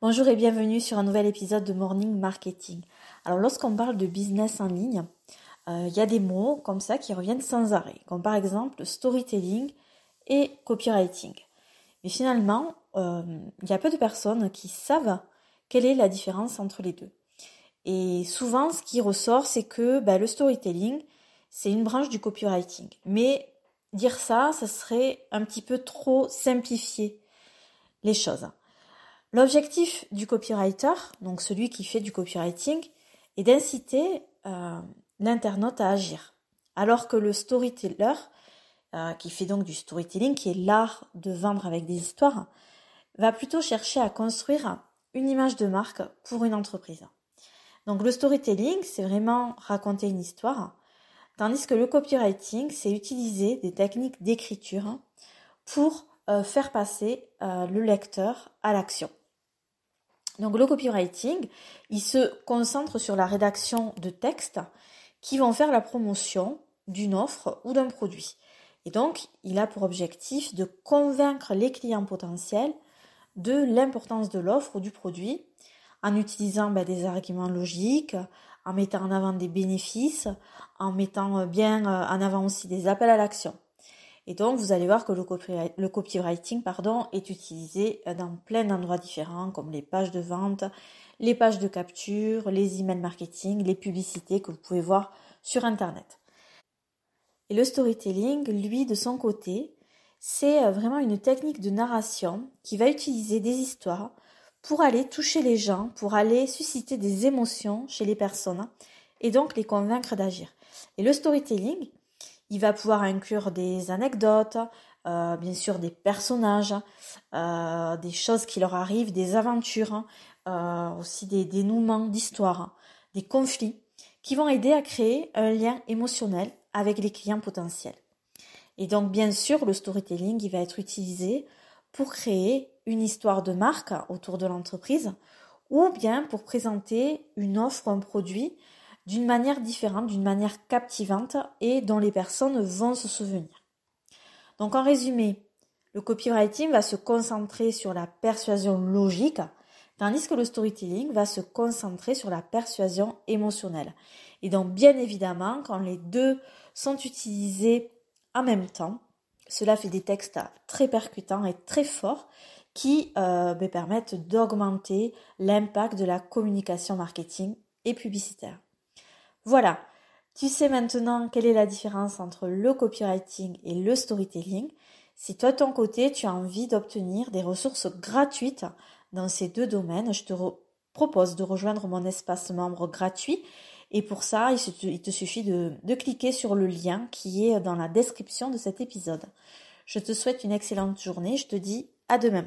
Bonjour et bienvenue sur un nouvel épisode de Morning Marketing. Alors lorsqu'on parle de business en ligne, euh, il y a des mots comme ça qui reviennent sans arrêt, comme par exemple storytelling et copywriting. Mais finalement, euh, il y a peu de personnes qui savent quelle est la différence entre les deux. Et souvent, ce qui ressort, c'est que bah, le storytelling, c'est une branche du copywriting. Mais dire ça, ça serait un petit peu trop simplifier les choses. L'objectif du copywriter, donc celui qui fait du copywriting, est d'inciter euh, l'internaute à agir. Alors que le storyteller, euh, qui fait donc du storytelling, qui est l'art de vendre avec des histoires, va plutôt chercher à construire une image de marque pour une entreprise. Donc le storytelling, c'est vraiment raconter une histoire, tandis que le copywriting, c'est utiliser des techniques d'écriture pour euh, faire passer le lecteur à l'action. Donc le copywriting, il se concentre sur la rédaction de textes qui vont faire la promotion d'une offre ou d'un produit. Et donc, il a pour objectif de convaincre les clients potentiels de l'importance de l'offre ou du produit en utilisant ben, des arguments logiques, en mettant en avant des bénéfices, en mettant bien euh, en avant aussi des appels à l'action. Et donc, vous allez voir que le, copywriting est utilisé dans plein d'endroits différents, comme les pages de vente, les pages de capture, les emails marketing, les publicités que vous pouvez voir sur Internet. Et le storytelling, lui, de son côté, c'est euh, vraiment une technique de narration qui va utiliser des histoires pour aller toucher les gens, pour aller susciter des émotions chez les personnes et donc les convaincre d'agir. Et le storytelling, il va pouvoir inclure des anecdotes, euh, bien sûr des personnages, euh, des choses qui leur arrivent, des aventures, euh, aussi des dénouements d'histoire, des conflits, qui vont aider à créer un lien émotionnel avec les clients potentiels. Et donc bien sûr, le storytelling, il va être utilisé pour créer une histoire de marque autour de l'entreprise ou bien pour présenter une offre, un produit d'une manière différente, d'une manière captivante et dont les personnes vont se souvenir. Donc en résumé, le copywriting va se concentrer sur la persuasion logique, tandis que le storytelling va se concentrer sur la persuasion émotionnelle. Et donc bien évidemment, quand les deux sont utilisés en même temps, cela fait des textes très percutants et très forts qui euh, ben, permettent d'augmenter l'impact de la communication marketing et publicitaire. Voilà, tu sais maintenant quelle est la différence entre le copywriting et le storytelling. Si toi de ton côté, tu as envie d'obtenir des ressources gratuites dans ces deux domaines, je te propose de rejoindre mon espace membre gratuit. Et pour ça, il, te suffit de, de cliquer sur le lien qui est dans la description de cet épisode. Je te souhaite une excellente journée. Je te dis à demain.